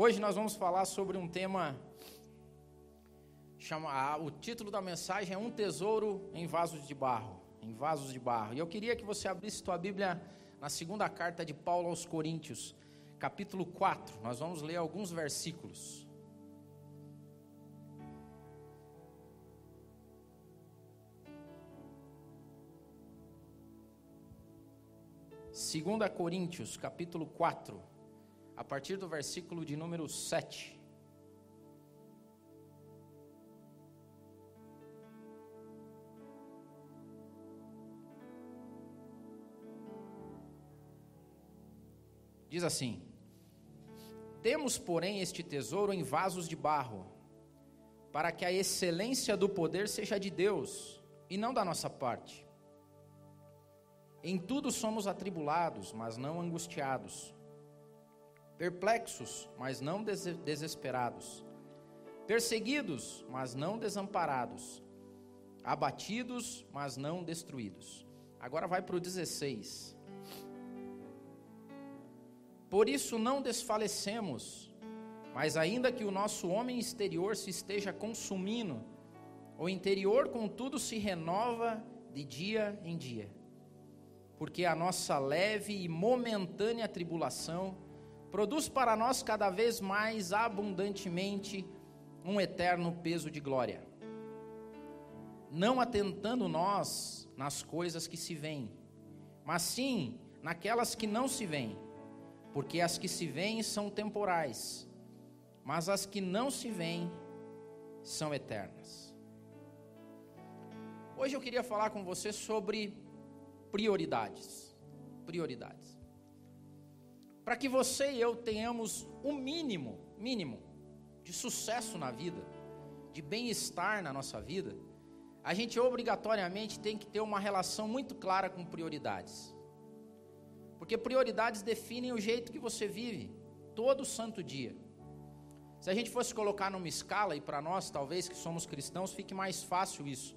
Hoje nós vamos falar sobre um tema. Chama, o título da mensagem é Um Tesouro em Vasos de Barro. Em vasos de barro. E eu queria que você abrisse tua Bíblia na segunda carta de Paulo aos Coríntios, capítulo 4. Nós vamos ler alguns versículos. Segunda Coríntios, capítulo 4 a partir do versículo de número 7. Diz assim: Temos, porém, este tesouro em vasos de barro, para que a excelência do poder seja de Deus e não da nossa parte. Em tudo somos atribulados, mas não angustiados perplexos, mas não desesperados, perseguidos, mas não desamparados, abatidos, mas não destruídos. Agora vai para o 16. Por isso não desfalecemos, mas ainda que o nosso homem exterior se esteja consumindo, o interior, contudo, se renova de dia em dia. Porque a nossa leve e momentânea tribulação produz para nós cada vez mais abundantemente um eterno peso de glória. Não atentando nós nas coisas que se veem, mas sim naquelas que não se veem, porque as que se veem são temporais, mas as que não se veem são eternas. Hoje eu queria falar com você sobre prioridades. Prioridades para que você e eu tenhamos o um mínimo, mínimo de sucesso na vida, de bem-estar na nossa vida, a gente obrigatoriamente tem que ter uma relação muito clara com prioridades. Porque prioridades definem o jeito que você vive todo santo dia. Se a gente fosse colocar numa escala, e para nós, talvez que somos cristãos, fique mais fácil isso.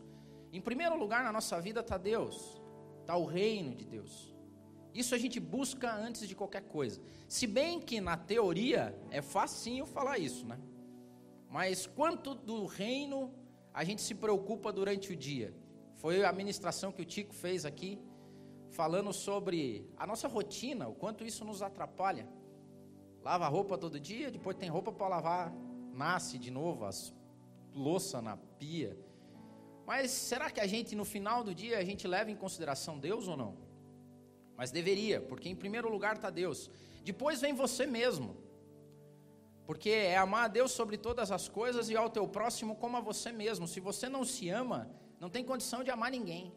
Em primeiro lugar na nossa vida está Deus, está o reino de Deus. Isso a gente busca antes de qualquer coisa. Se bem que na teoria é facinho falar isso, né? Mas quanto do reino a gente se preocupa durante o dia? Foi a ministração que o Tico fez aqui, falando sobre a nossa rotina, o quanto isso nos atrapalha. Lava roupa todo dia, depois tem roupa para lavar, nasce de novo, as louça na pia. Mas será que a gente no final do dia a gente leva em consideração Deus ou não? Mas deveria, porque em primeiro lugar está Deus. Depois vem você mesmo. Porque é amar a Deus sobre todas as coisas e ao teu próximo como a você mesmo. Se você não se ama, não tem condição de amar ninguém.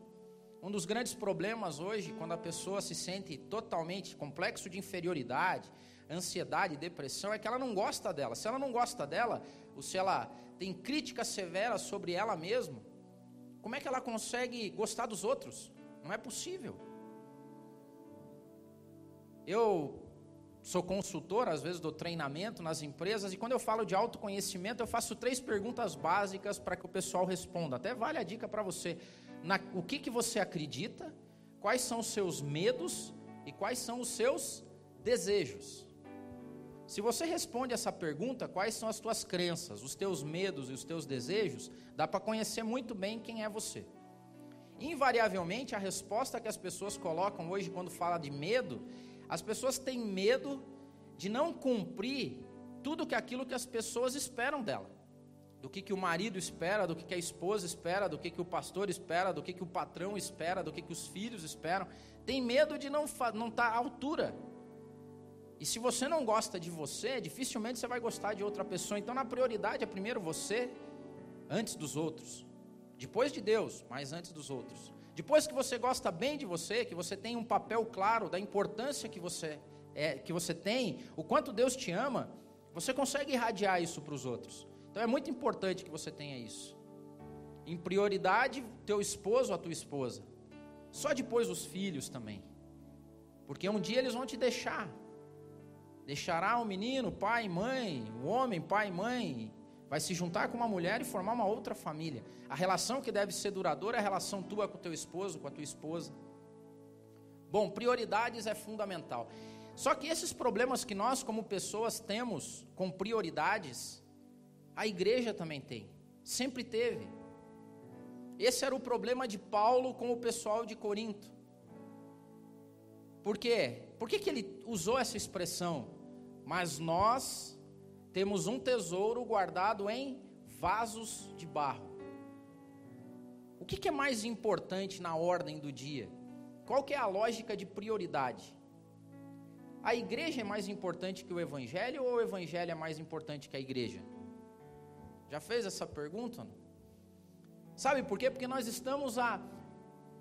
Um dos grandes problemas hoje, quando a pessoa se sente totalmente complexo de inferioridade, ansiedade, depressão, é que ela não gosta dela. Se ela não gosta dela, ou se ela tem críticas severas sobre ela mesma, como é que ela consegue gostar dos outros? Não é possível. Eu sou consultor, às vezes, do treinamento nas empresas, e quando eu falo de autoconhecimento, eu faço três perguntas básicas para que o pessoal responda. Até vale a dica para você. Na, o que, que você acredita, quais são os seus medos e quais são os seus desejos. Se você responde essa pergunta, quais são as tuas crenças, os teus medos e os teus desejos, dá para conhecer muito bem quem é você. Invariavelmente, a resposta que as pessoas colocam hoje quando fala de medo as pessoas têm medo de não cumprir tudo que aquilo que as pessoas esperam dela. Do que, que o marido espera, do que, que a esposa espera, do que, que o pastor espera, do que, que o patrão espera, do que, que os filhos esperam. Tem medo de não estar não tá à altura. E se você não gosta de você, dificilmente você vai gostar de outra pessoa. Então, na prioridade é primeiro você, antes dos outros. Depois de Deus, mas antes dos outros. Depois que você gosta bem de você, que você tem um papel claro da importância que você é, que você tem, o quanto Deus te ama, você consegue irradiar isso para os outros. Então é muito importante que você tenha isso. Em prioridade, teu esposo a tua esposa. Só depois os filhos também. Porque um dia eles vão te deixar. Deixará o menino, pai, mãe, o homem, pai, mãe, vai se juntar com uma mulher e formar uma outra família. A relação que deve ser duradoura é a relação tua com o teu esposo, com a tua esposa. Bom, prioridades é fundamental. Só que esses problemas que nós, como pessoas, temos com prioridades, a igreja também tem, sempre teve. Esse era o problema de Paulo com o pessoal de Corinto. Por quê? Por que, que ele usou essa expressão? Mas nós temos um tesouro guardado em vasos de barro. O que, que é mais importante na ordem do dia? Qual que é a lógica de prioridade? A igreja é mais importante que o evangelho ou o evangelho é mais importante que a igreja? Já fez essa pergunta? Sabe por quê? Porque nós estamos há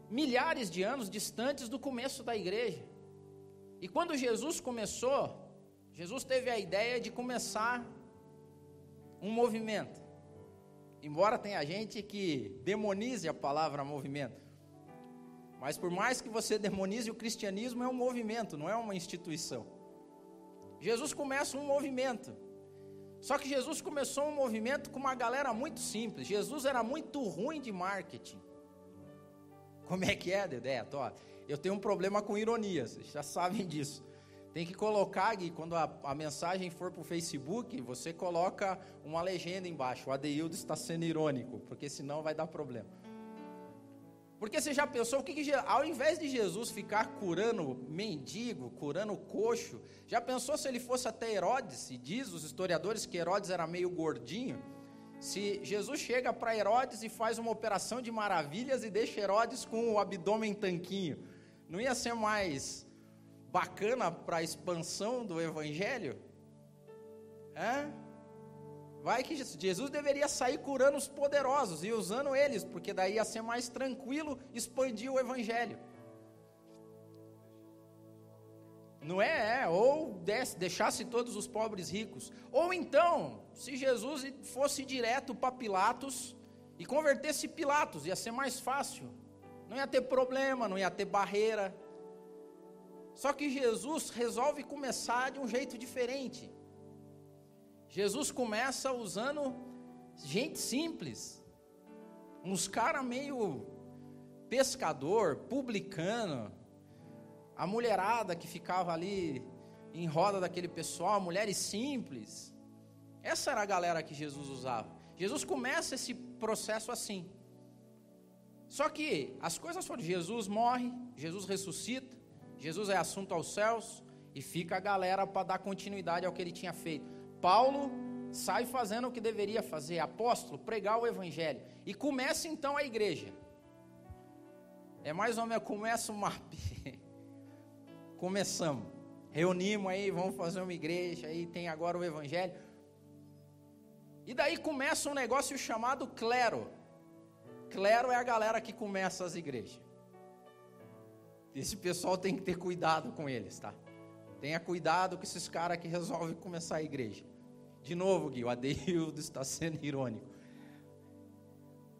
milhares de anos distantes do começo da igreja. E quando Jesus começou, Jesus teve a ideia de começar um movimento. Embora tenha gente que demonize a palavra movimento. Mas por mais que você demonize o cristianismo, é um movimento, não é uma instituição. Jesus começa um movimento. Só que Jesus começou um movimento com uma galera muito simples. Jesus era muito ruim de marketing. Como é que é, Dedé? Eu tenho um problema com ironia, vocês já sabem disso. Tem que colocar, Gui, quando a, a mensagem for para o Facebook, você coloca uma legenda embaixo. O Adeildo está sendo irônico, porque senão vai dar problema. Porque você já pensou o que, que ao invés de Jesus ficar curando mendigo, curando coxo, já pensou se ele fosse até Herodes? E diz os historiadores que Herodes era meio gordinho. Se Jesus chega para Herodes e faz uma operação de maravilhas e deixa Herodes com o abdômen tanquinho, não ia ser mais bacana para a expansão do evangelho? É? Vai que Jesus deveria sair curando os poderosos e usando eles, porque daí ia ser mais tranquilo expandir o evangelho. Não é, é ou deixasse todos os pobres ricos. Ou então, se Jesus fosse direto para Pilatos e convertesse Pilatos, ia ser mais fácil. Não ia ter problema, não ia ter barreira. Só que Jesus resolve começar de um jeito diferente. Jesus começa usando gente simples, uns caras meio pescador, publicano, a mulherada que ficava ali em roda daquele pessoal, mulheres simples. Essa era a galera que Jesus usava. Jesus começa esse processo assim. Só que as coisas foram: Jesus morre, Jesus ressuscita, Jesus é assunto aos céus e fica a galera para dar continuidade ao que ele tinha feito. Paulo sai fazendo o que deveria fazer, apóstolo, pregar o evangelho. E começa então a igreja. É mais ou menos, começa o MAP. Começamos. Reunimos aí, vamos fazer uma igreja, aí tem agora o evangelho. E daí começa um negócio chamado clero. Clero é a galera que começa as igrejas. Esse pessoal tem que ter cuidado com eles, tá? Tenha cuidado com esses caras que resolvem começar a igreja. De novo, Gui, o Adeildo está sendo irônico.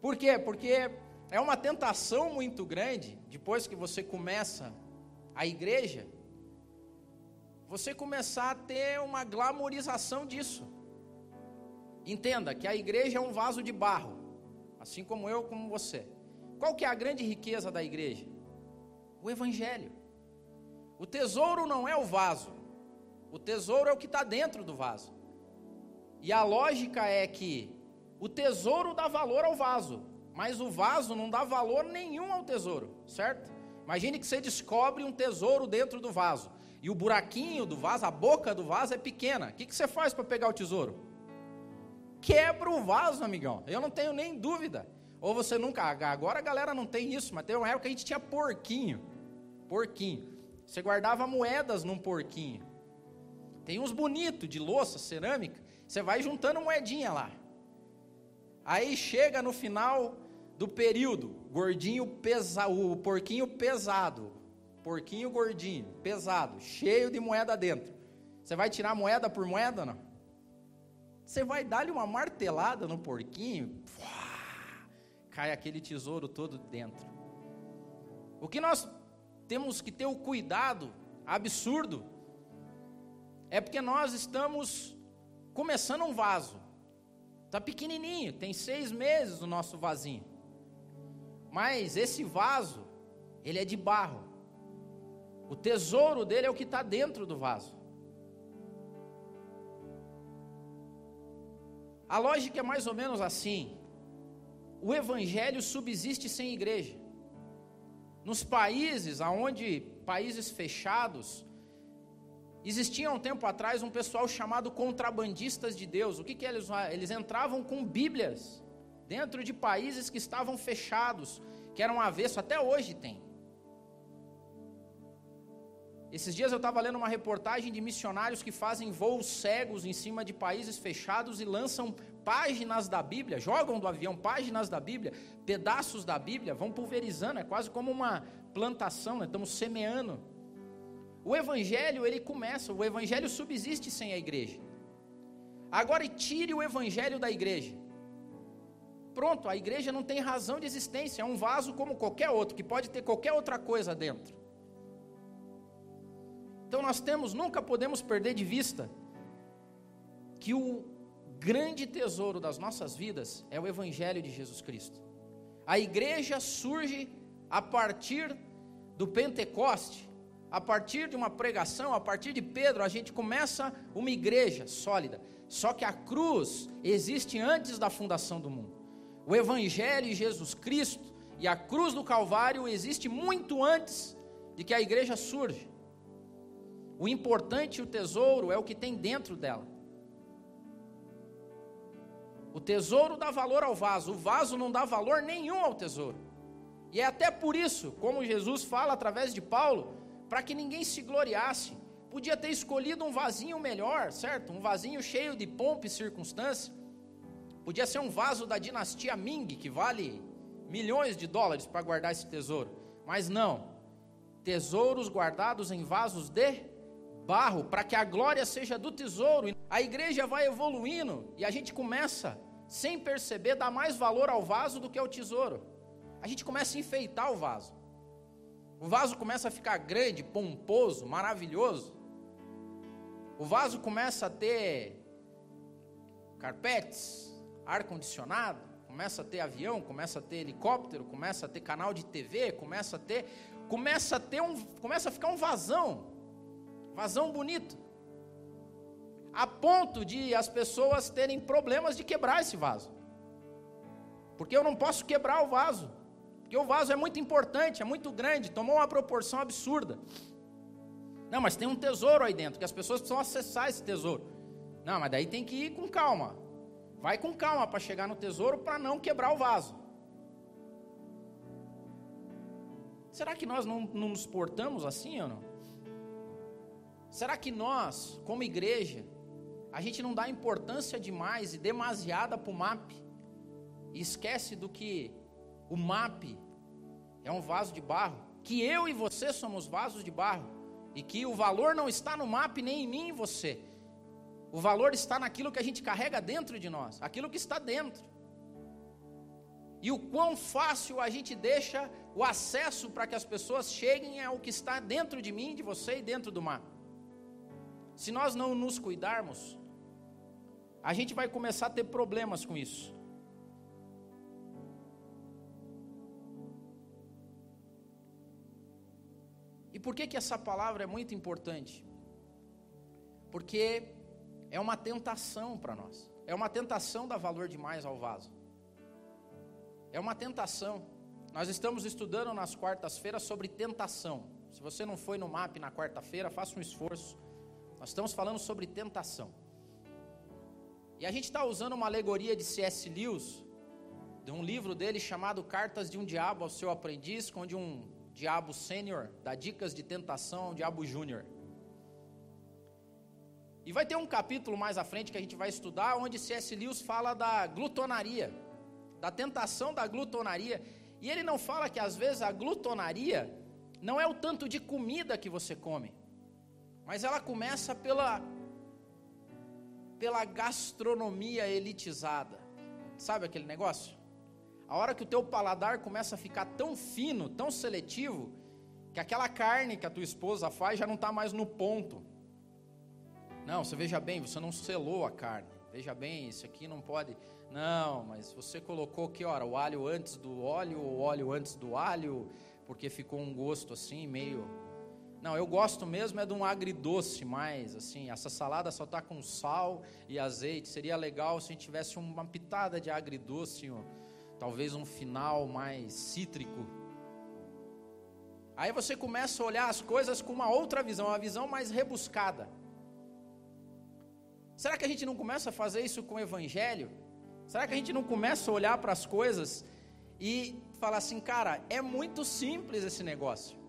Por quê? Porque é uma tentação muito grande, depois que você começa a igreja, você começar a ter uma glamorização disso. Entenda que a igreja é um vaso de barro, assim como eu, como você. Qual que é a grande riqueza da igreja? O evangelho. O tesouro não é o vaso. O tesouro é o que está dentro do vaso. E a lógica é que o tesouro dá valor ao vaso, mas o vaso não dá valor nenhum ao tesouro, certo? Imagine que você descobre um tesouro dentro do vaso e o buraquinho do vaso, a boca do vaso é pequena. O que, que você faz para pegar o tesouro? Quebra o vaso, amigão. Eu não tenho nem dúvida. Ou você nunca. Agora a galera não tem isso, mas tem uma época que a gente tinha porquinho. Porquinho. Você guardava moedas num porquinho. Tem uns bonitos de louça, cerâmica. Você vai juntando moedinha lá. Aí chega no final do período, gordinho pesa, o porquinho pesado, porquinho gordinho, pesado, cheio de moeda dentro. Você vai tirar moeda por moeda, não? Você vai dar-lhe uma martelada no porquinho, cai aquele tesouro todo dentro. O que nós temos que ter o cuidado absurdo é porque nós estamos começando um vaso. Está pequenininho, tem seis meses o nosso vasinho. Mas esse vaso, ele é de barro. O tesouro dele é o que está dentro do vaso. A lógica é mais ou menos assim: o evangelho subsiste sem igreja. Nos países aonde países fechados, existia um tempo atrás um pessoal chamado contrabandistas de Deus. O que, que eles eles entravam com Bíblias dentro de países que estavam fechados, que eram avesso, até hoje tem. Esses dias eu estava lendo uma reportagem de missionários que fazem voos cegos em cima de países fechados e lançam páginas da Bíblia, jogam do avião páginas da Bíblia, pedaços da Bíblia, vão pulverizando, é quase como uma plantação, né? estamos semeando. O evangelho, ele começa, o evangelho subsiste sem a igreja. Agora tire o evangelho da igreja. Pronto, a igreja não tem razão de existência, é um vaso como qualquer outro, que pode ter qualquer outra coisa dentro. Então nós temos, nunca podemos perder de vista que o grande tesouro das nossas vidas é o Evangelho de Jesus Cristo. A igreja surge a partir do Pentecoste, a partir de uma pregação, a partir de Pedro, a gente começa uma igreja sólida. Só que a cruz existe antes da fundação do mundo. O Evangelho de Jesus Cristo e a cruz do Calvário existe muito antes de que a igreja surge. O importante, o tesouro, é o que tem dentro dela. O tesouro dá valor ao vaso, o vaso não dá valor nenhum ao tesouro. E é até por isso, como Jesus fala através de Paulo, para que ninguém se gloriasse. Podia ter escolhido um vasinho melhor, certo? Um vasinho cheio de pompa e circunstância. Podia ser um vaso da dinastia Ming, que vale milhões de dólares para guardar esse tesouro. Mas não. Tesouros guardados em vasos de barro para que a glória seja do tesouro. A igreja vai evoluindo e a gente começa, sem perceber, dar mais valor ao vaso do que ao tesouro. A gente começa a enfeitar o vaso. O vaso começa a ficar grande, pomposo, maravilhoso. O vaso começa a ter carpetes, ar condicionado, começa a ter avião, começa a ter helicóptero, começa a ter canal de TV, começa a ter, começa a ter um, começa a ficar um vazão. Vazão bonito. A ponto de as pessoas terem problemas de quebrar esse vaso. Porque eu não posso quebrar o vaso. Porque o vaso é muito importante, é muito grande, tomou uma proporção absurda. Não, mas tem um tesouro aí dentro, que as pessoas precisam acessar esse tesouro. Não, mas daí tem que ir com calma. Vai com calma para chegar no tesouro para não quebrar o vaso. Será que nós não, não nos portamos assim ou não? Será que nós, como igreja, a gente não dá importância demais e demasiada para o MAP e esquece do que o MAP é um vaso de barro, que eu e você somos vasos de barro e que o valor não está no MAP nem em mim e você. O valor está naquilo que a gente carrega dentro de nós, aquilo que está dentro. E o quão fácil a gente deixa o acesso para que as pessoas cheguem ao que está dentro de mim, de você e dentro do MAP. Se nós não nos cuidarmos, a gente vai começar a ter problemas com isso. E por que que essa palavra é muito importante? Porque é uma tentação para nós. É uma tentação dar valor demais ao vaso. É uma tentação. Nós estamos estudando nas quartas-feiras sobre tentação. Se você não foi no MAP na quarta-feira, faça um esforço nós estamos falando sobre tentação. E a gente está usando uma alegoria de C.S. Lewis, de um livro dele chamado Cartas de um Diabo ao Seu Aprendiz, onde um diabo sênior dá dicas de tentação ao diabo júnior. E vai ter um capítulo mais à frente que a gente vai estudar, onde C.S. Lewis fala da glutonaria, da tentação da glutonaria. E ele não fala que às vezes a glutonaria não é o tanto de comida que você come, mas ela começa pela pela gastronomia elitizada. Sabe aquele negócio? A hora que o teu paladar começa a ficar tão fino, tão seletivo, que aquela carne que a tua esposa faz já não está mais no ponto. Não, você veja bem, você não selou a carne. Veja bem, isso aqui não pode. Não, mas você colocou que hora? O alho antes do óleo, o óleo antes do alho, porque ficou um gosto assim meio Não, eu gosto mesmo é de um agridoce mais, assim, essa salada só tá com sal e azeite. Seria legal se a gente tivesse uma pitada de agridoce, talvez um final mais cítrico. Aí você começa a olhar as coisas com uma outra visão, uma visão mais rebuscada. Será que a gente não começa a fazer isso com o evangelho? Será que a gente não começa a olhar para as coisas e falar assim, cara, é muito simples esse negócio.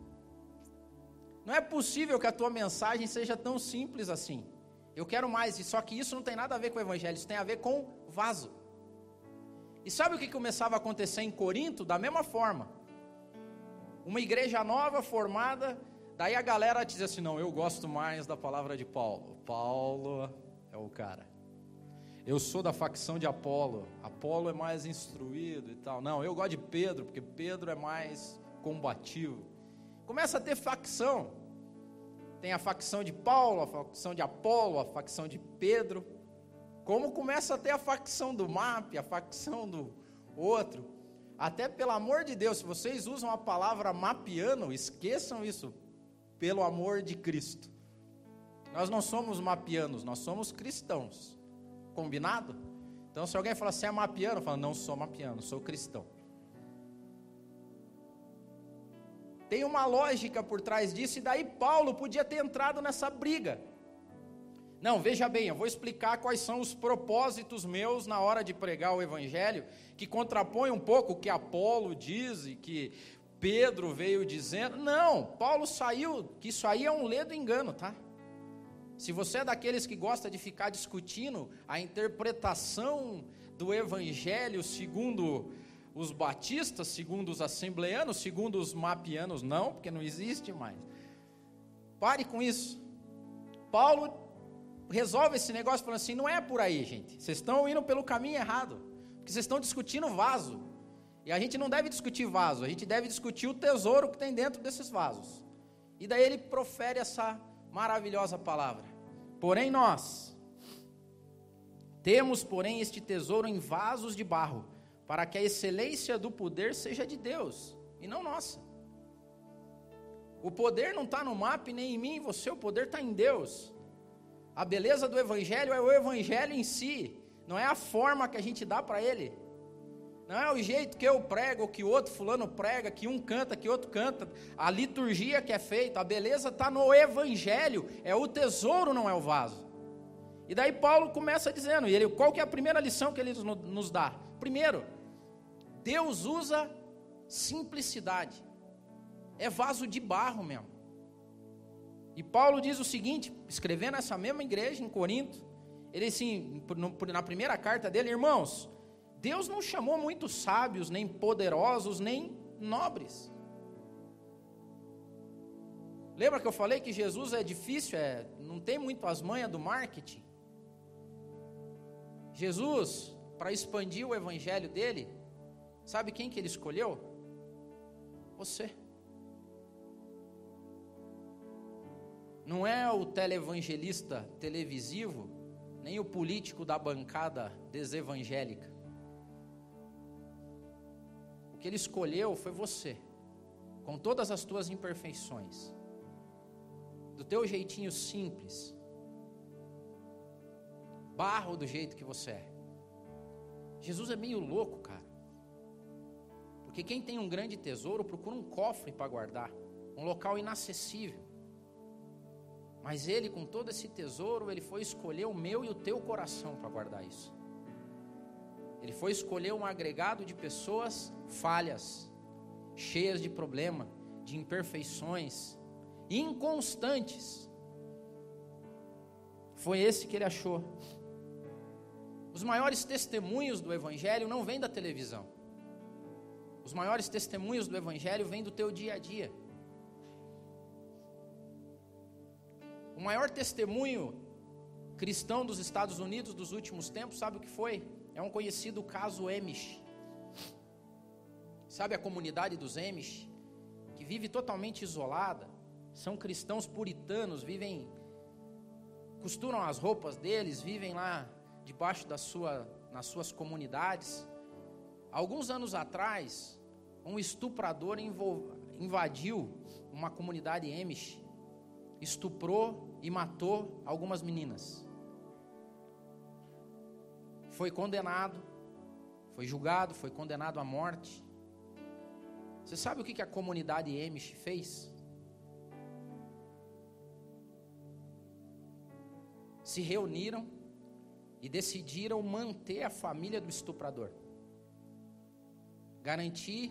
Não é possível que a tua mensagem seja tão simples assim. Eu quero mais, só que isso não tem nada a ver com o evangelho, isso tem a ver com vaso. E sabe o que começava a acontecer em Corinto? Da mesma forma. Uma igreja nova formada, daí a galera diz assim: não, eu gosto mais da palavra de Paulo. Paulo é o cara. Eu sou da facção de Apolo. Apolo é mais instruído e tal. Não, eu gosto de Pedro, porque Pedro é mais combativo. Começa a ter facção. Tem a facção de Paulo, a facção de Apolo, a facção de Pedro. Como começa a ter a facção do MAP, a facção do outro. Até pelo amor de Deus, se vocês usam a palavra mapiano, esqueçam isso. Pelo amor de Cristo. Nós não somos mapianos, nós somos cristãos. Combinado? Então, se alguém falar assim, é mapiano, fala, não sou mapiano, sou cristão. Tem uma lógica por trás disso, e daí Paulo podia ter entrado nessa briga. Não, veja bem, eu vou explicar quais são os propósitos meus na hora de pregar o Evangelho, que contrapõe um pouco o que Apolo diz e que Pedro veio dizendo. Não, Paulo saiu, que isso aí é um ledo engano, tá? Se você é daqueles que gosta de ficar discutindo a interpretação do Evangelho segundo os batistas, segundo os assembleanos, segundo os mapianos, não, porque não existe mais. Pare com isso. Paulo resolve esse negócio falando assim: não é por aí, gente. Vocês estão indo pelo caminho errado. Porque vocês estão discutindo vaso. E a gente não deve discutir vaso, a gente deve discutir o tesouro que tem dentro desses vasos. E daí ele profere essa maravilhosa palavra. Porém, nós temos, porém, este tesouro em vasos de barro para que a excelência do poder seja de Deus e não nossa. O poder não está no mapa nem em mim, você, o poder está em Deus. A beleza do Evangelho é o Evangelho em si, não é a forma que a gente dá para ele. Não é o jeito que eu prego, que o outro fulano prega, que um canta, que outro canta. A liturgia que é feita, a beleza está no Evangelho, é o tesouro, não é o vaso. E daí Paulo começa dizendo, e ele, qual que é a primeira lição que ele nos dá? Primeiro, Deus usa simplicidade. É vaso de barro mesmo. E Paulo diz o seguinte, escrevendo essa mesma igreja em Corinto, ele assim, na primeira carta dele, irmãos, Deus não chamou muitos sábios, nem poderosos, nem nobres. Lembra que eu falei que Jesus é difícil, é, não tem muito as manhas do marketing? Jesus, para expandir o evangelho dele, Sabe quem que ele escolheu? Você. Não é o televangelista televisivo, nem o político da bancada desevangélica. O que ele escolheu foi você, com todas as tuas imperfeições, do teu jeitinho simples, barro do jeito que você é. Jesus é meio louco, cara. Porque quem tem um grande tesouro procura um cofre para guardar, um local inacessível. Mas ele, com todo esse tesouro, ele foi escolher o meu e o teu coração para guardar isso. Ele foi escolher um agregado de pessoas falhas, cheias de problema, de imperfeições, inconstantes. Foi esse que ele achou. Os maiores testemunhos do Evangelho não vêm da televisão. Os maiores testemunhos do Evangelho vêm do teu dia a dia. O maior testemunho cristão dos Estados Unidos dos últimos tempos, sabe o que foi? É um conhecido caso Amish. Sabe a comunidade dos Amish? Que vive totalmente isolada. São cristãos puritanos, vivem, costuram as roupas deles, vivem lá debaixo da sua, nas suas comunidades. Alguns anos atrás, um estuprador invadiu uma comunidade Amish estuprou e matou algumas meninas. Foi condenado, foi julgado, foi condenado à morte. Você sabe o que a comunidade Amish fez? Se reuniram e decidiram manter a família do estuprador. Garantir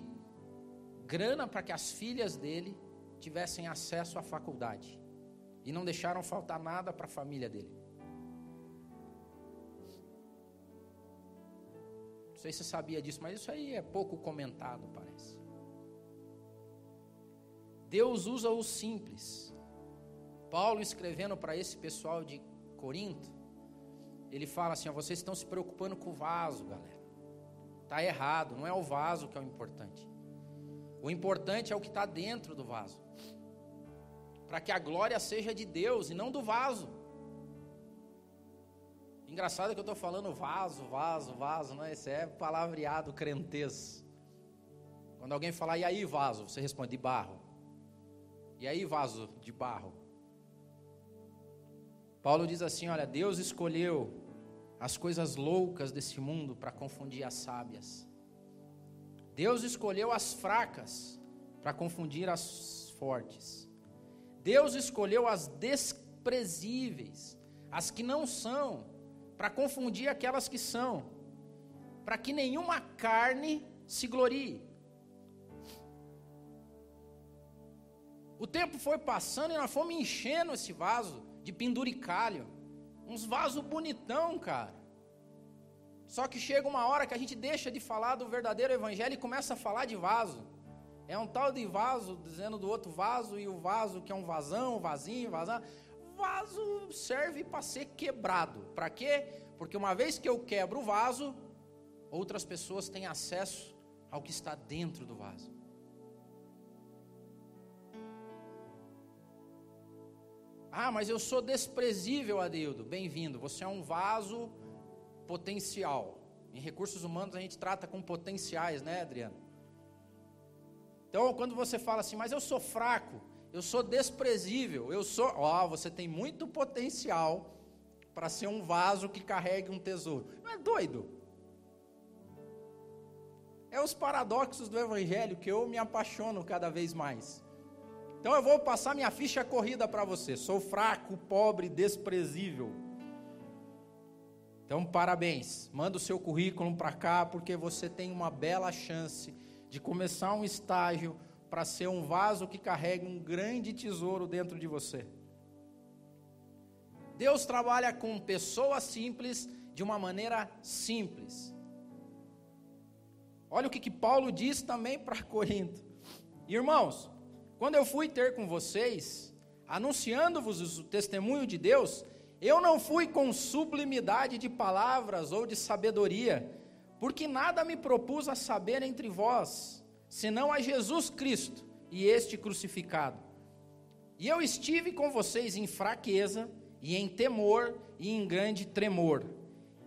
grana para que as filhas dele tivessem acesso à faculdade. E não deixaram faltar nada para a família dele. Não sei se você sabia disso, mas isso aí é pouco comentado, parece. Deus usa o simples. Paulo escrevendo para esse pessoal de Corinto, ele fala assim: ó, vocês estão se preocupando com o vaso, galera. Tá errado, não é o vaso que é o importante. O importante é o que está dentro do vaso. Para que a glória seja de Deus e não do vaso. Engraçado que eu estou falando vaso, vaso, vaso, né? Esse é palavreado crentez. Quando alguém falar, e aí vaso? Você responde, de barro. E aí vaso de barro? Paulo diz assim: olha, Deus escolheu as coisas loucas desse mundo para confundir as sábias. Deus escolheu as fracas para confundir as fortes. Deus escolheu as desprezíveis, as que não são, para confundir aquelas que são, para que nenhuma carne se glorie. O tempo foi passando e nós fomos enchendo esse vaso de penduricalho. Uns vasos bonitão, cara. Só que chega uma hora que a gente deixa de falar do verdadeiro evangelho e começa a falar de vaso. É um tal de vaso dizendo do outro vaso e o vaso que é um vazão, vasinho, vazão. Vaso serve para ser quebrado. Para quê? Porque uma vez que eu quebro o vaso, outras pessoas têm acesso ao que está dentro do vaso. Ah, mas eu sou desprezível, Adildo. Bem-vindo. Você é um vaso potencial. Em recursos humanos a gente trata com potenciais, né, Adriano? Então, quando você fala assim, mas eu sou fraco, eu sou desprezível, eu sou, ó, oh, você tem muito potencial para ser um vaso que carregue um tesouro. Não é doido? É os paradoxos do evangelho que eu me apaixono cada vez mais. Então eu vou passar minha ficha corrida para você. Sou fraco, pobre, desprezível. Então, parabéns. Manda o seu currículo para cá, porque você tem uma bela chance de começar um estágio para ser um vaso que carrega um grande tesouro dentro de você. Deus trabalha com pessoas simples de uma maneira simples. Olha o que, que Paulo diz também para Corinto. Irmãos, quando eu fui ter com vocês, anunciando-vos o testemunho de Deus, eu não fui com sublimidade de palavras ou de sabedoria, porque nada me propus a saber entre vós, senão a Jesus Cristo e este crucificado. E eu estive com vocês em fraqueza, e em temor, e em grande tremor.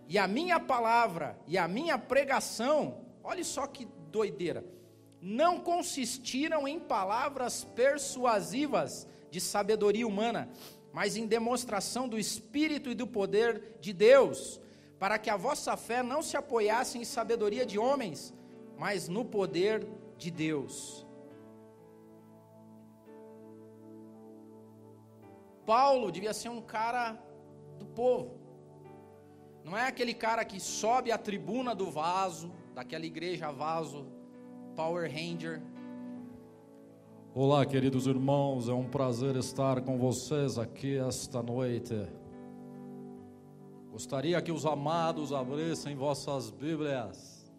E a minha palavra e a minha pregação, olhe só que doideira, não consistiram em palavras persuasivas de sabedoria humana, mas em demonstração do Espírito e do poder de Deus, para que a vossa fé não se apoiasse em sabedoria de homens, mas no poder de Deus. Paulo devia ser um cara do povo. Não é aquele cara que sobe a tribuna do vaso, daquela igreja vaso, Power Ranger, Olá, queridos irmãos, é um prazer estar com vocês aqui esta noite. Gostaria que os amados abrissem vossas Bíblias.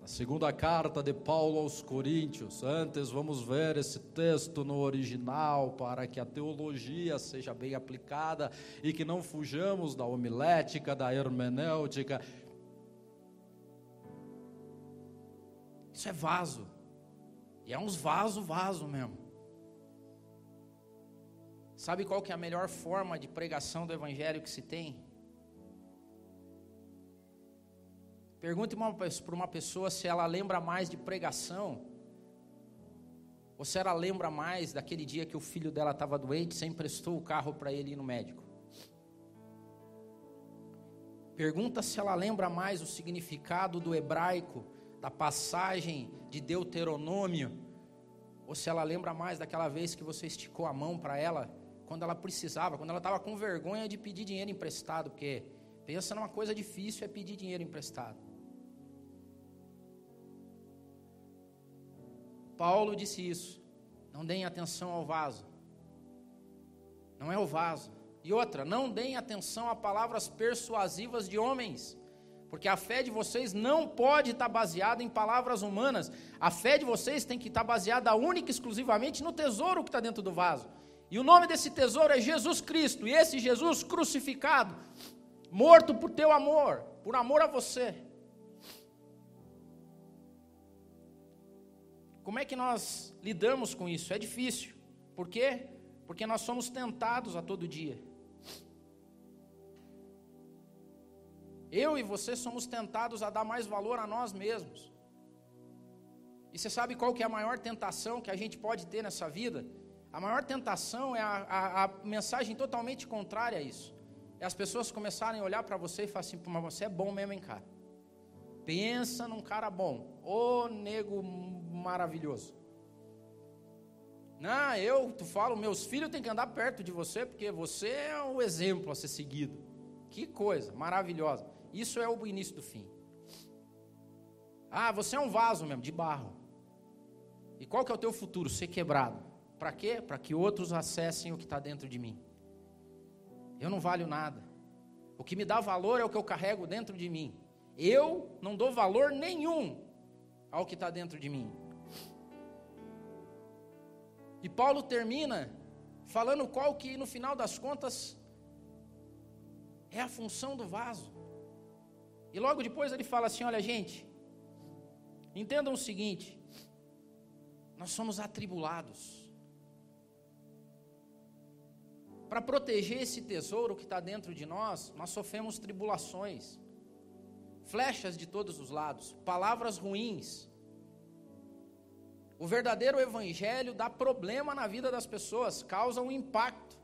Na segunda carta de Paulo aos Coríntios. Antes, vamos ver esse texto no original para que a teologia seja bem aplicada e que não fujamos da homilética, da hermenêutica. Isso é vaso. E é uns vaso, vaso mesmo. Sabe qual que é a melhor forma de pregação do evangelho que se tem? Pergunte para uma pessoa se ela lembra mais de pregação Ou se ela lembra mais daquele dia que o filho dela estava doente, você emprestou o carro para ele ir no médico? Pergunta se ela lembra mais o significado do hebraico, da passagem de Deuteronômio, ou se ela lembra mais daquela vez que você esticou a mão para ela quando ela precisava, quando ela estava com vergonha de pedir dinheiro emprestado, porque pensa numa coisa difícil é pedir dinheiro emprestado. Paulo disse isso. Não deem atenção ao vaso. Não é o vaso. E outra, não deem atenção a palavras persuasivas de homens. Porque a fé de vocês não pode estar baseada em palavras humanas. A fé de vocês tem que estar baseada única e exclusivamente no tesouro que está dentro do vaso. E o nome desse tesouro é Jesus Cristo. E esse Jesus crucificado, morto por teu amor, por amor a você. Como é que nós lidamos com isso? É difícil. Por quê? Porque nós somos tentados a todo dia. Eu e você somos tentados a dar mais valor a nós mesmos. E você sabe qual que é a maior tentação que a gente pode ter nessa vida? A maior tentação é a, a, a mensagem totalmente contrária a isso. É as pessoas começarem a olhar para você e falar assim, mas você é bom mesmo, hein, cara? Pensa num cara bom. Ô nego maravilhoso. Não, eu, tu falo, meus filhos têm que andar perto de você, porque você é o exemplo a ser seguido. Que coisa maravilhosa. Isso é o início do fim. Ah, você é um vaso mesmo, de barro. E qual que é o teu futuro? Ser quebrado. Para quê? Para que outros acessem o que está dentro de mim. Eu não valho nada. O que me dá valor é o que eu carrego dentro de mim. Eu não dou valor nenhum ao que está dentro de mim. E Paulo termina falando qual que no final das contas é a função do vaso. E logo depois ele fala assim: olha, gente, entendam o seguinte: nós somos atribulados. Para proteger esse tesouro que está dentro de nós, nós sofremos tribulações, flechas de todos os lados, palavras ruins, o verdadeiro evangelho dá problema na vida das pessoas, causa um impacto.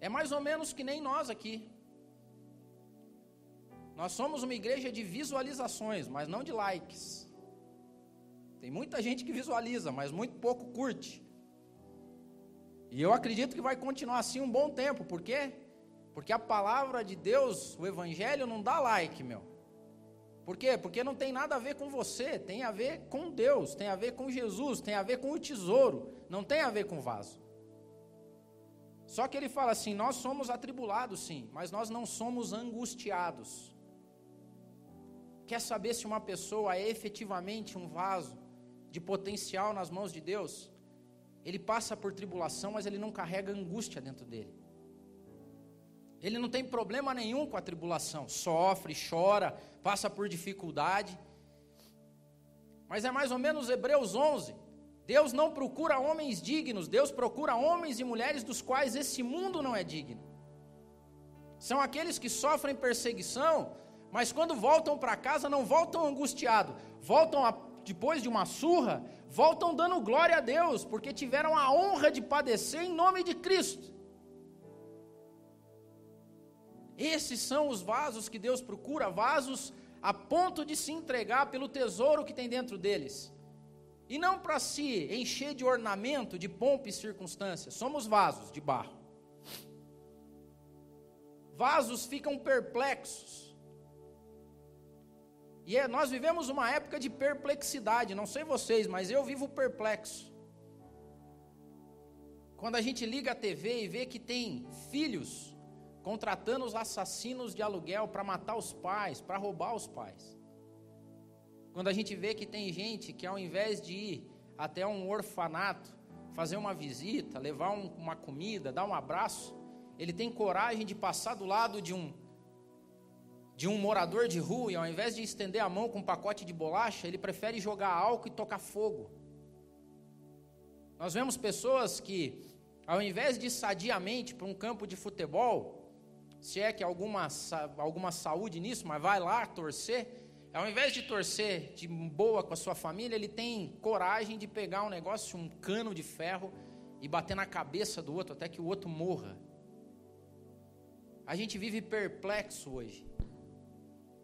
É mais ou menos que nem nós aqui. Nós somos uma igreja de visualizações, mas não de likes. Tem muita gente que visualiza, mas muito pouco curte. E eu acredito que vai continuar assim um bom tempo, por quê? Porque a palavra de Deus, o evangelho não dá like, meu. Por quê? Porque não tem nada a ver com você, tem a ver com Deus, tem a ver com Jesus, tem a ver com o tesouro, não tem a ver com o vaso. Só que ele fala assim: nós somos atribulados, sim, mas nós não somos angustiados. Quer saber se uma pessoa é efetivamente um vaso de potencial nas mãos de Deus? Ele passa por tribulação, mas ele não carrega angústia dentro dele. Ele não tem problema nenhum com a tribulação, sofre, chora, passa por dificuldade. Mas é mais ou menos Hebreus 11. Deus não procura homens dignos, Deus procura homens e mulheres dos quais esse mundo não é digno. São aqueles que sofrem perseguição, mas quando voltam para casa não voltam angustiados, voltam a, depois de uma surra, voltam dando glória a Deus, porque tiveram a honra de padecer em nome de Cristo. Esses são os vasos que Deus procura, vasos a ponto de se entregar pelo tesouro que tem dentro deles. E não para se encher de ornamento, de pompa e circunstâncias. Somos vasos de barro. Vasos ficam perplexos. E é, nós vivemos uma época de perplexidade. Não sei vocês, mas eu vivo perplexo. Quando a gente liga a TV e vê que tem filhos contratando os assassinos de aluguel para matar os pais, para roubar os pais. Quando a gente vê que tem gente que ao invés de ir até um orfanato, fazer uma visita, levar um, uma comida, dar um abraço, ele tem coragem de passar do lado de um de um morador de rua e ao invés de estender a mão com um pacote de bolacha, ele prefere jogar álcool e tocar fogo. Nós vemos pessoas que, ao invés de sadiamente para um campo de futebol, se é que alguma, alguma saúde nisso, mas vai lá torcer, ao invés de torcer de boa com a sua família, ele tem coragem de pegar um negócio, um cano de ferro e bater na cabeça do outro até que o outro morra. A gente vive perplexo hoje.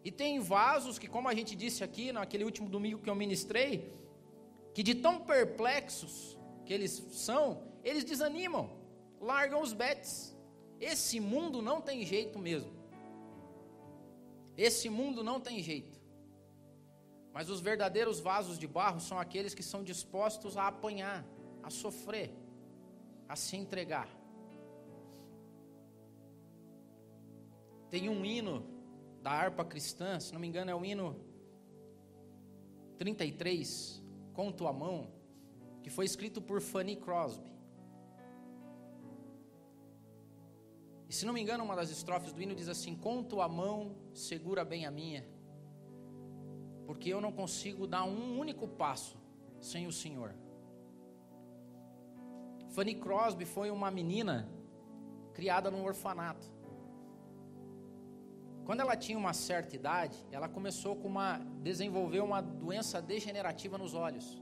E tem vasos que, como a gente disse aqui naquele último domingo que eu ministrei, que de tão perplexos que eles são, eles desanimam, largam os betes. Esse mundo não tem jeito mesmo. Esse mundo não tem jeito. Mas os verdadeiros vasos de barro são aqueles que são dispostos a apanhar, a sofrer, a se entregar. Tem um hino da harpa cristã, se não me engano é o hino 33, Com tua mão, que foi escrito por Fanny Crosby. E se não me engano, uma das estrofes do hino diz assim: Com tua mão, segura bem a minha porque eu não consigo dar um único passo sem o Senhor. Fanny Crosby foi uma menina criada num orfanato. Quando ela tinha uma certa idade, ela começou com uma desenvolver uma doença degenerativa nos olhos.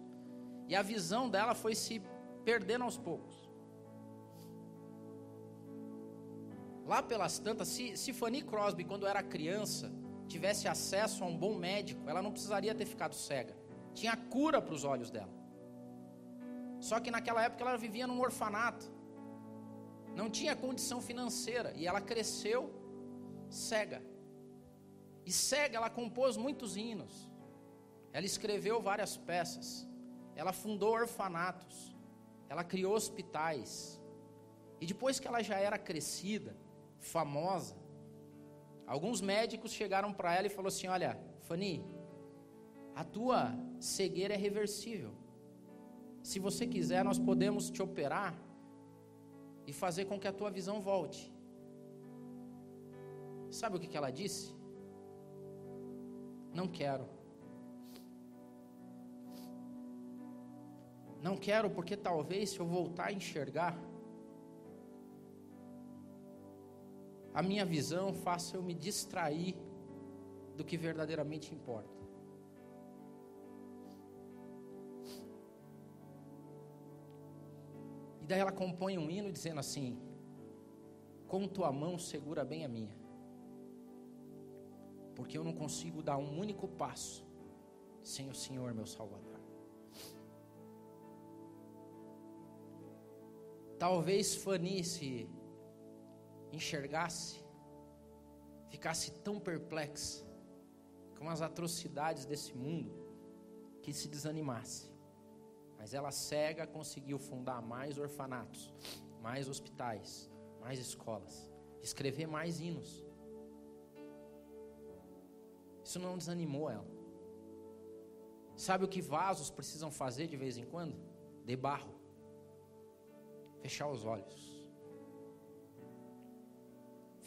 E a visão dela foi se perdendo aos poucos. Lá pelas tantas, se, se Fanny Crosby, quando era criança, tivesse acesso a um bom médico, ela não precisaria ter ficado cega. Tinha cura para os olhos dela. Só que naquela época ela vivia num orfanato. Não tinha condição financeira e ela cresceu cega. E cega ela compôs muitos hinos. Ela escreveu várias peças. Ela fundou orfanatos. Ela criou hospitais. E depois que ela já era crescida, famosa, Alguns médicos chegaram para ela e falaram assim: Olha, Fanny, a tua cegueira é reversível. Se você quiser, nós podemos te operar e fazer com que a tua visão volte. Sabe o que, que ela disse? Não quero. Não quero porque talvez se eu voltar a enxergar, a minha visão faça eu me distrair do que verdadeiramente importa. E daí ela compõe um hino dizendo assim: Com tua mão segura bem a minha, porque eu não consigo dar um único passo sem o Senhor, meu Salvador. Talvez Fanny se enxergasse, ficasse tão perplexa com as atrocidades desse mundo, que se desanimasse. Mas ela cega conseguiu fundar mais orfanatos, mais hospitais, mais escolas, escrever mais hinos. Isso não desanimou ela. Sabe o que vasos precisam fazer de vez em quando? De barro. Fechar os olhos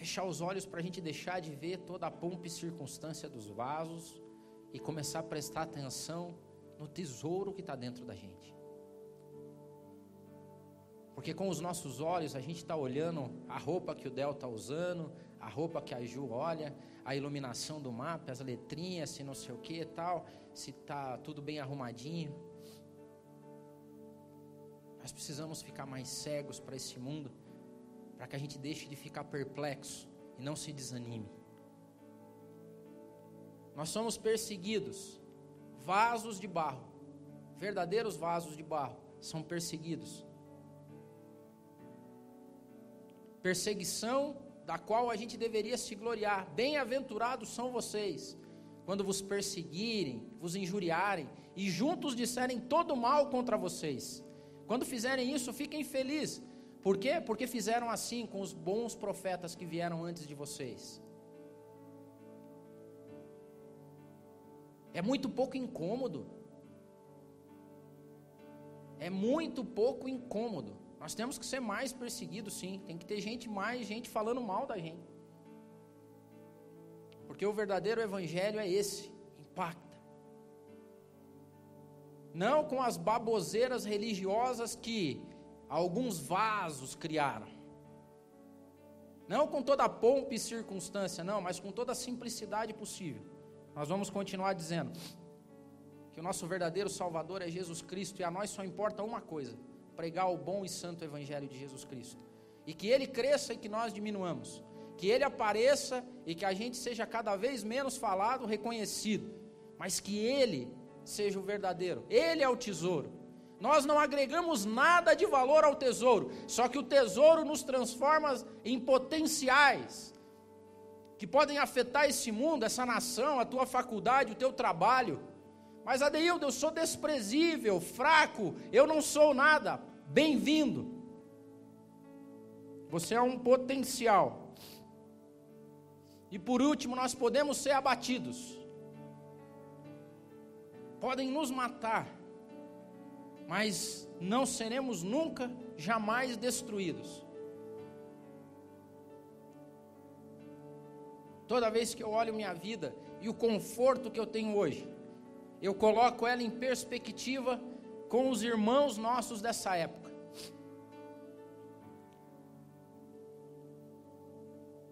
fechar os olhos para a gente deixar de ver toda a pompa e circunstância dos vasos e começar a prestar atenção no tesouro que está dentro da gente. Porque com os nossos olhos a gente está olhando a roupa que o Del está usando, a roupa que a Ju olha, a iluminação do mapa, as letrinhas, se não sei o que tal, se está tudo bem arrumadinho. Nós precisamos ficar mais cegos para esse mundo para que a gente deixe de ficar perplexo e não se desanime. Nós somos perseguidos, vasos de barro, verdadeiros vasos de barro, são perseguidos. Perseguição da qual a gente deveria se gloriar. Bem-aventurados são vocês, quando vos perseguirem, vos injuriarem e juntos disserem todo mal contra vocês. Quando fizerem isso, fiquem felizes, por quê? Porque fizeram assim com os bons profetas que vieram antes de vocês. É muito pouco incômodo. É muito pouco incômodo. Nós temos que ser mais perseguidos, sim. Tem que ter gente, mais gente falando mal da gente. Porque o verdadeiro evangelho é esse, impacta. Não com as baboseiras religiosas que alguns vasos criaram. Não com toda a pompa e circunstância, não, mas com toda a simplicidade possível. nós vamos continuar dizendo que o nosso verdadeiro Salvador é Jesus Cristo e a nós só importa uma coisa: pregar o bom e santo Evangelho de Jesus Cristo. E que ele cresça e que nós diminuamos. Que ele apareça e que a gente seja cada vez menos falado, reconhecido. Mas que ele seja o verdadeiro. Ele é o tesouro. Nós não agregamos nada de valor ao tesouro, só que o tesouro nos transforma em potenciais que podem afetar esse mundo, essa nação, a tua faculdade, o teu trabalho. Mas Adeildo, eu sou desprezível, fraco, eu não sou nada. Bem-vindo. Você é um potencial. E por último, nós podemos ser abatidos. Podem nos matar, mas não seremos nunca, jamais destruídos. Toda vez que eu olho minha vida e o conforto que eu tenho hoje, eu coloco ela em perspectiva com os irmãos nossos dessa época.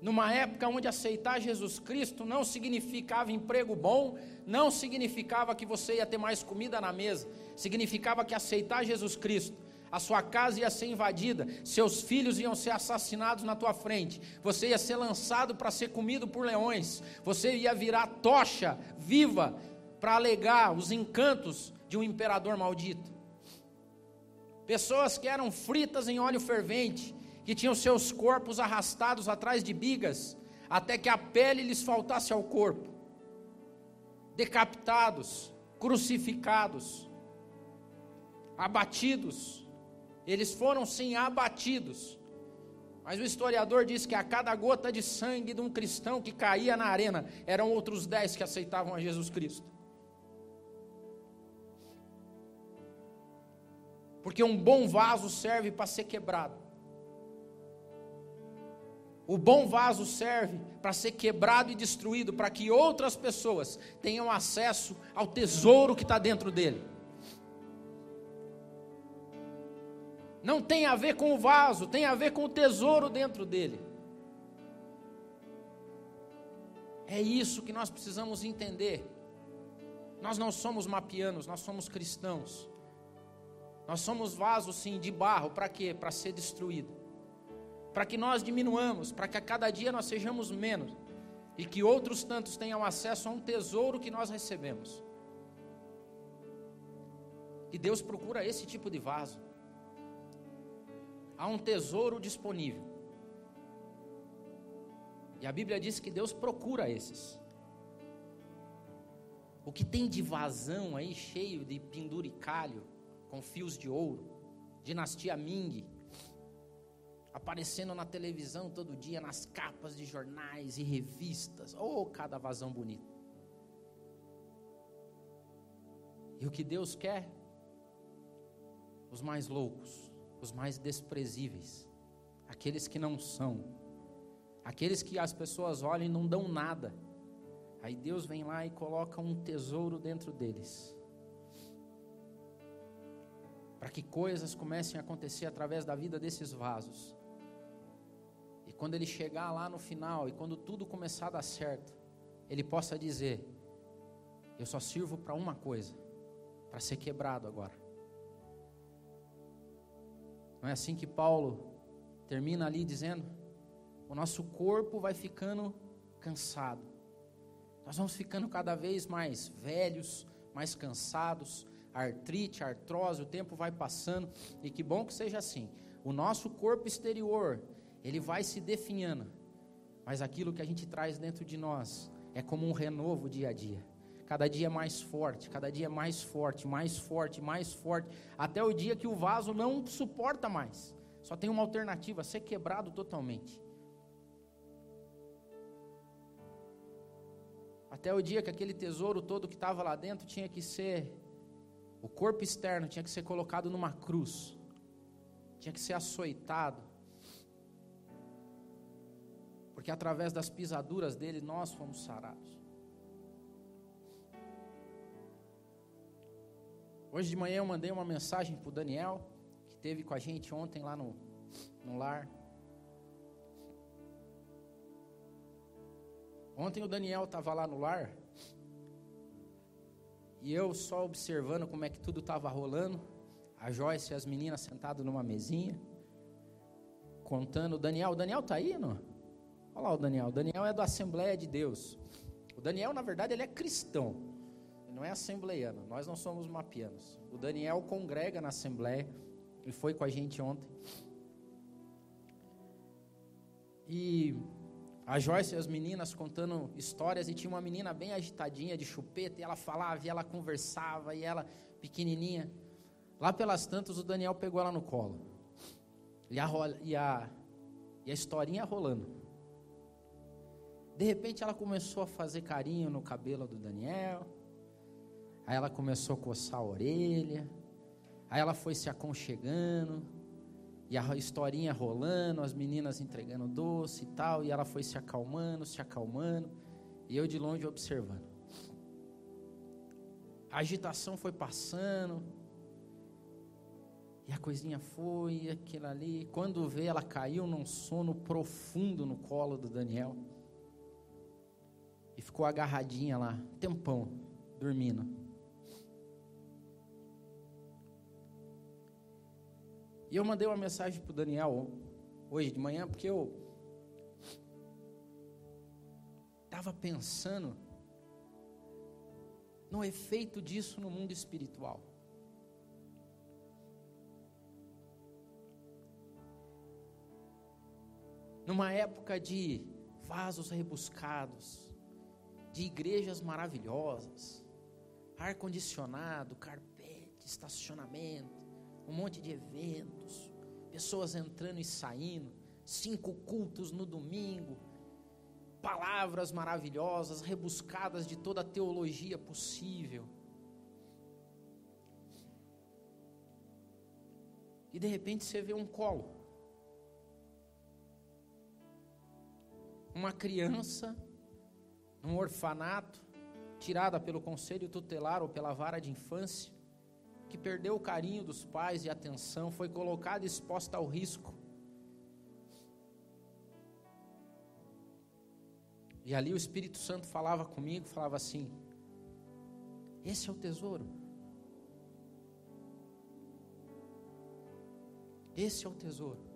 Numa época onde aceitar Jesus Cristo não significava emprego bom, não significava que você ia ter mais comida na mesa, significava que aceitar Jesus Cristo a sua casa ia ser invadida, seus filhos iam ser assassinados na tua frente, você ia ser lançado para ser comido por leões, você ia virar tocha viva para alegar os encantos de um imperador maldito. Pessoas que eram fritas em óleo fervente, que tinham seus corpos arrastados atrás de bigas, até que a pele lhes faltasse ao corpo, decapitados, crucificados, abatidos, eles foram sim abatidos. Mas o historiador diz que a cada gota de sangue de um cristão que caía na arena, eram outros dez que aceitavam a Jesus Cristo. Porque um bom vaso serve para ser quebrado. O bom vaso serve para ser quebrado e destruído, para que outras pessoas tenham acesso ao tesouro que está dentro dele. Não tem a ver com o vaso, tem a ver com o tesouro dentro dele. É isso que nós precisamos entender. Nós não somos mapianos, nós somos cristãos. Nós somos vasos, sim, de barro, para quê? Para ser destruído. Para que nós diminuamos, para que a cada dia nós sejamos menos. E que outros tantos tenham acesso a um tesouro que nós recebemos. E Deus procura esse tipo de vaso há um tesouro disponível. E a Bíblia diz que Deus procura esses. O que tem de vazão aí, cheio de penduricalho, com fios de ouro, dinastia Ming, aparecendo na televisão todo dia, nas capas de jornais e revistas. Oh, cada vazão bonito. E o que Deus quer? Os mais loucos os mais desprezíveis, aqueles que não são, aqueles que as pessoas olham e não dão nada. Aí Deus vem lá e coloca um tesouro dentro deles. Para que coisas comecem a acontecer através da vida desses vasos. E quando ele chegar lá no final, e quando tudo começar a dar certo, ele possa dizer: Eu só sirvo para uma coisa, para ser quebrado agora. Não é assim que Paulo termina ali dizendo? O nosso corpo vai ficando cansado. Nós vamos ficando cada vez mais velhos, mais cansados, artrite, artrose, o tempo vai passando, e que bom que seja assim. O nosso corpo exterior, ele vai se definhando, mas aquilo que a gente traz dentro de nós é como um renovo dia a dia cada dia mais forte, cada dia mais forte, mais forte, mais forte, até o dia que o vaso não suporta mais. Só tem uma alternativa: ser quebrado totalmente. Até o dia que aquele tesouro todo que estava lá dentro tinha que ser, o corpo externo tinha que ser colocado numa cruz, tinha que ser açoitado, porque através das pisaduras dele nós fomos sarados. Hoje de manhã eu mandei uma mensagem para o Daniel, que teve com a gente ontem lá no, no lar. Ontem o Daniel estava lá no lar E eu só observando como é que tudo estava rolando. A Joyce e as meninas sentadas numa mesinha. Contando. O Daniel, o Daniel tá aí, não? Olha lá o Daniel. O Daniel é da Assembleia de Deus. O Daniel, na verdade, ele é cristão. Ele não é assembleiano. Nós não somos mapianos. O Daniel congrega na Assembleia. Ele foi com a gente ontem. E a Joyce e as meninas contando histórias, e tinha uma menina bem agitadinha de chupeta, e ela falava, e ela conversava, e ela pequenininha. Lá pelas tantas, o Daniel pegou ela no colo. E a, e a, e a historinha rolando. De repente, ela começou a fazer carinho no cabelo do Daniel. Aí ela começou a coçar a orelha. Aí ela foi se aconchegando. E a historinha rolando, as meninas entregando doce e tal, e ela foi se acalmando, se acalmando, e eu de longe observando. A agitação foi passando, e a coisinha foi, e aquilo ali. Quando vê, ela caiu num sono profundo no colo do Daniel. E ficou agarradinha lá, tempão, dormindo. E eu mandei uma mensagem para o Daniel hoje de manhã, porque eu estava pensando no efeito disso no mundo espiritual. Numa época de vasos rebuscados, de igrejas maravilhosas, ar-condicionado, carpete, estacionamento, um monte de eventos, pessoas entrando e saindo, cinco cultos no domingo, palavras maravilhosas, rebuscadas de toda a teologia possível. E de repente você vê um colo. Uma criança num orfanato, tirada pelo conselho tutelar ou pela vara de infância, que perdeu o carinho dos pais e atenção, foi colocada exposta ao risco. E ali o Espírito Santo falava comigo, falava assim: Esse é o tesouro. Esse é o tesouro.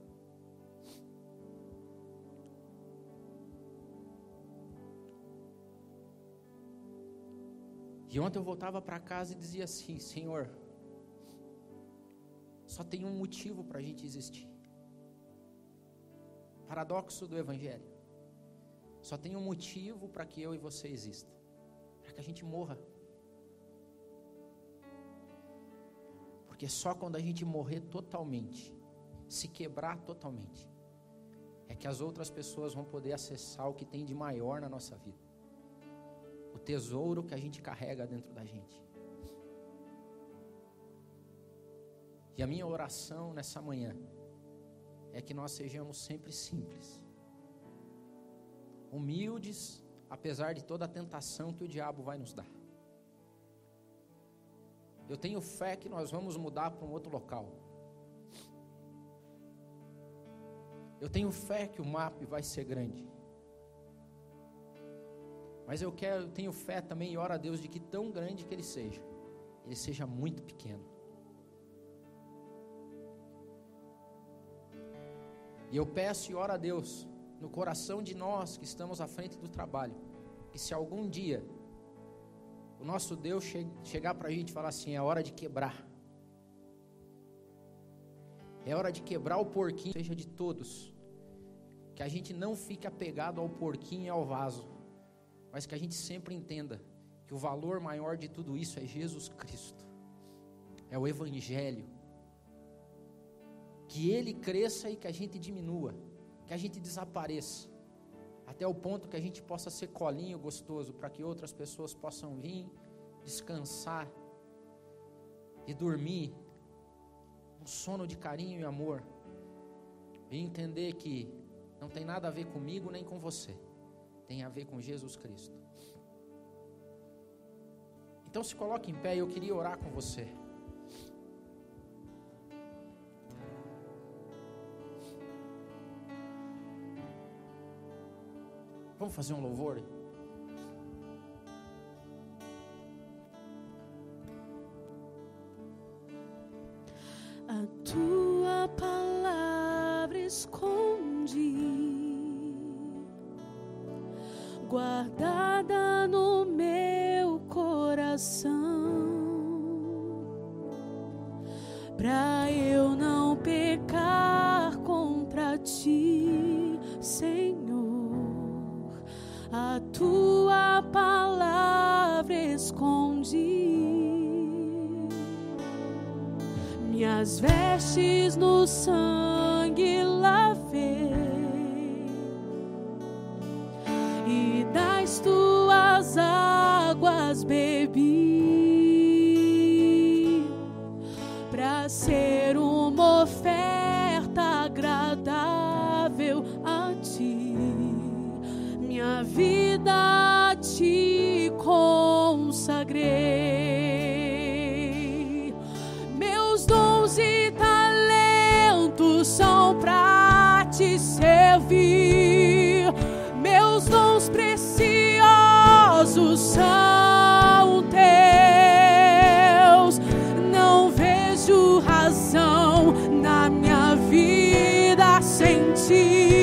E ontem eu voltava para casa e dizia assim: Senhor, só tem um motivo para a gente existir. Paradoxo do Evangelho. Só tem um motivo para que eu e você existam: para que a gente morra. Porque só quando a gente morrer totalmente, se quebrar totalmente, é que as outras pessoas vão poder acessar o que tem de maior na nossa vida. O tesouro que a gente carrega dentro da gente. E a minha oração nessa manhã é que nós sejamos sempre simples, humildes, apesar de toda a tentação que o diabo vai nos dar. Eu tenho fé que nós vamos mudar para um outro local. Eu tenho fé que o MAP vai ser grande. Mas eu quero, eu tenho fé também e oro a Deus de que tão grande que ele seja, ele seja muito pequeno. E eu peço e oro a Deus, no coração de nós que estamos à frente do trabalho, que se algum dia o nosso Deus che chegar para a gente e falar assim: é hora de quebrar, é hora de quebrar o porquinho, seja de todos, que a gente não fique apegado ao porquinho e ao vaso, mas que a gente sempre entenda que o valor maior de tudo isso é Jesus Cristo, é o Evangelho que ele cresça e que a gente diminua, que a gente desapareça, até o ponto que a gente possa ser colinho gostoso, para que outras pessoas possam vir, descansar e dormir um sono de carinho e amor, e entender que não tem nada a ver comigo nem com você, tem a ver com Jesus Cristo. Então se coloque em pé, eu queria orar com você. Vamos fazer um louvor? song. Razão na minha vida sem.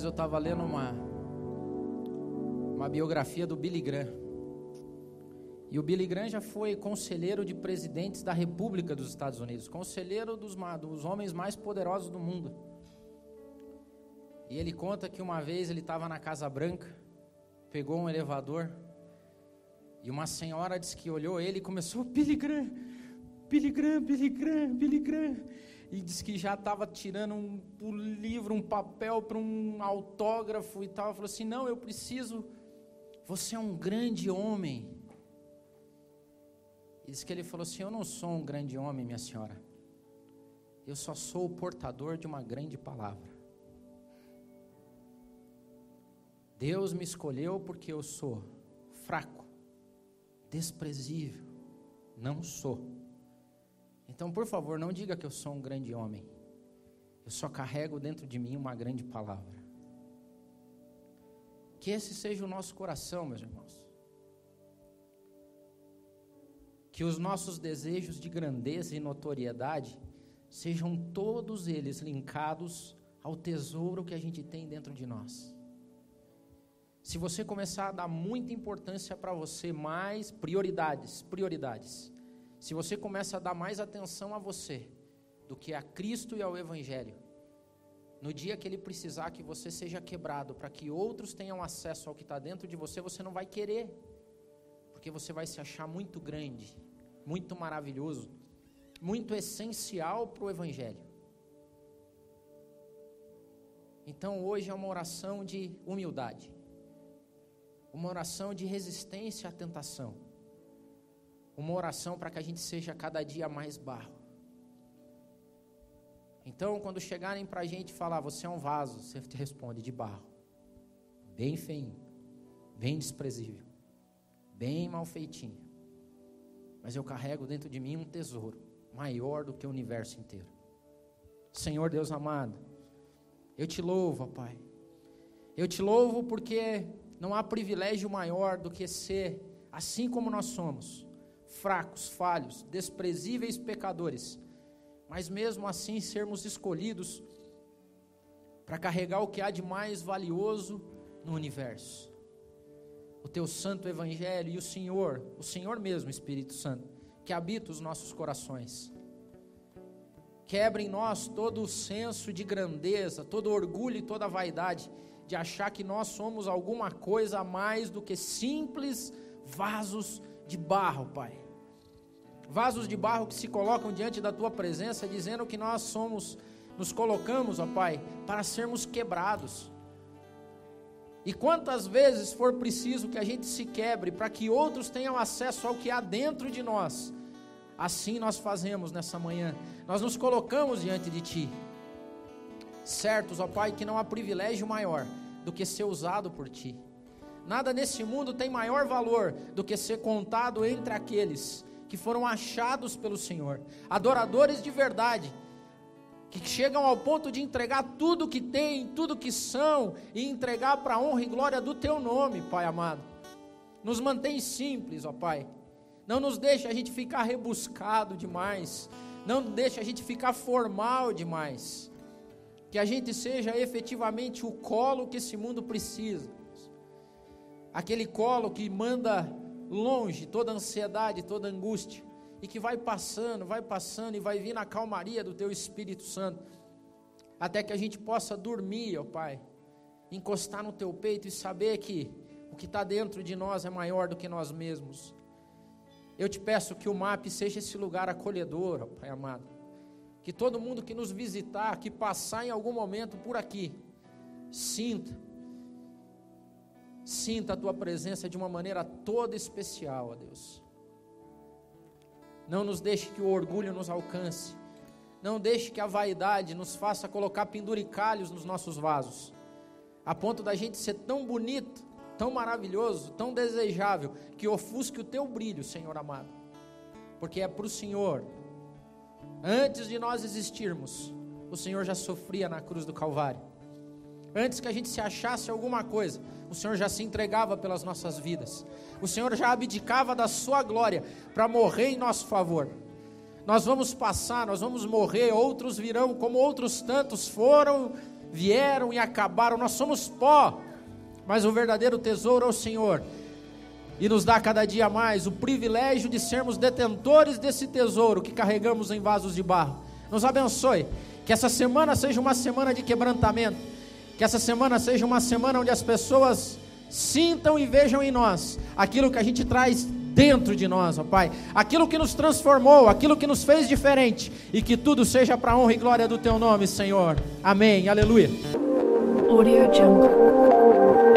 Atrás eu estava lendo uma, uma biografia do Billy Graham. E o Billy Graham já foi conselheiro de presidentes da República dos Estados Unidos, conselheiro dos, dos homens mais poderosos do mundo. E ele conta que uma vez ele estava na Casa Branca, pegou um elevador, e uma senhora disse que olhou ele e começou: Billy Graham, Billy Graham, Billy Graham, Billy Graham. E disse que já estava tirando um, um livro, um papel para um autógrafo e tal. Falou assim: Não, eu preciso. Você é um grande homem. E disse que ele falou assim: Eu não sou um grande homem, minha senhora. Eu só sou o portador de uma grande palavra. Deus me escolheu porque eu sou fraco, desprezível. Não sou. Então, por favor, não diga que eu sou um grande homem. Eu só carrego dentro de mim uma grande palavra. Que esse seja o nosso coração, meus irmãos. Que os nossos desejos de grandeza e notoriedade sejam todos eles linkados ao tesouro que a gente tem dentro de nós. Se você começar a dar muita importância para você, mais prioridades, prioridades. Se você começa a dar mais atenção a você do que a Cristo e ao Evangelho, no dia que Ele precisar que você seja quebrado, para que outros tenham acesso ao que está dentro de você, você não vai querer, porque você vai se achar muito grande, muito maravilhoso, muito essencial para o Evangelho. Então hoje é uma oração de humildade, uma oração de resistência à tentação, uma oração para que a gente seja cada dia mais barro. Então, quando chegarem para a gente falar, você é um vaso, você te responde de barro, bem feinho, bem desprezível, bem mal feitinho. Mas eu carrego dentro de mim um tesouro maior do que o universo inteiro. Senhor Deus amado, eu te louvo, Pai. Eu te louvo porque não há privilégio maior do que ser assim como nós somos, fracos, falhos, desprezíveis pecadores, mas mesmo assim sermos escolhidos para carregar o que há de mais valioso no universo. O teu santo evangelho e o Senhor, o Senhor mesmo, Espírito Santo, que habita os nossos corações. Quebra em nós todo o senso de grandeza, todo o orgulho e toda a vaidade de achar que nós somos alguma coisa a mais do que simples vasos de barro, Pai. Vasos de barro que se colocam diante da tua presença, dizendo que nós somos, nos colocamos, ó Pai, para sermos quebrados. E quantas vezes for preciso que a gente se quebre para que outros tenham acesso ao que há dentro de nós, assim nós fazemos nessa manhã. Nós nos colocamos diante de Ti, certos, ó Pai, que não há privilégio maior do que ser usado por Ti. Nada nesse mundo tem maior valor do que ser contado entre aqueles que foram achados pelo Senhor, adoradores de verdade, que chegam ao ponto de entregar tudo que têm, tudo que são, e entregar para a honra e glória do Teu nome, Pai amado. Nos mantém simples, ó Pai. Não nos deixe a gente ficar rebuscado demais. Não deixe a gente ficar formal demais. Que a gente seja efetivamente o colo que esse mundo precisa. Aquele colo que manda longe toda ansiedade, toda angústia, e que vai passando, vai passando e vai vir na calmaria do Teu Espírito Santo, até que a gente possa dormir, ó Pai, encostar no Teu peito e saber que o que está dentro de nós é maior do que nós mesmos. Eu te peço que o MAP seja esse lugar acolhedor, ó Pai amado. Que todo mundo que nos visitar, que passar em algum momento por aqui, sinta sinta a tua presença de uma maneira toda especial, ó Deus. Não nos deixe que o orgulho nos alcance. Não deixe que a vaidade nos faça colocar penduricalhos nos nossos vasos, a ponto da gente ser tão bonito, tão maravilhoso, tão desejável, que ofusque o teu brilho, Senhor amado. Porque é para o Senhor, antes de nós existirmos, o Senhor já sofria na cruz do Calvário. Antes que a gente se achasse alguma coisa, o Senhor já se entregava pelas nossas vidas. O Senhor já abdicava da sua glória para morrer em nosso favor. Nós vamos passar, nós vamos morrer, outros virão, como outros tantos foram, vieram e acabaram. Nós somos pó, mas o verdadeiro tesouro é o Senhor. E nos dá cada dia mais o privilégio de sermos detentores desse tesouro que carregamos em vasos de barro. Nos abençoe. Que essa semana seja uma semana de quebrantamento que essa semana seja uma semana onde as pessoas sintam e vejam em nós aquilo que a gente traz dentro de nós, ó Pai. Aquilo que nos transformou, aquilo que nos fez diferente. E que tudo seja para honra e glória do Teu nome, Senhor. Amém. Aleluia. Audio Jungle.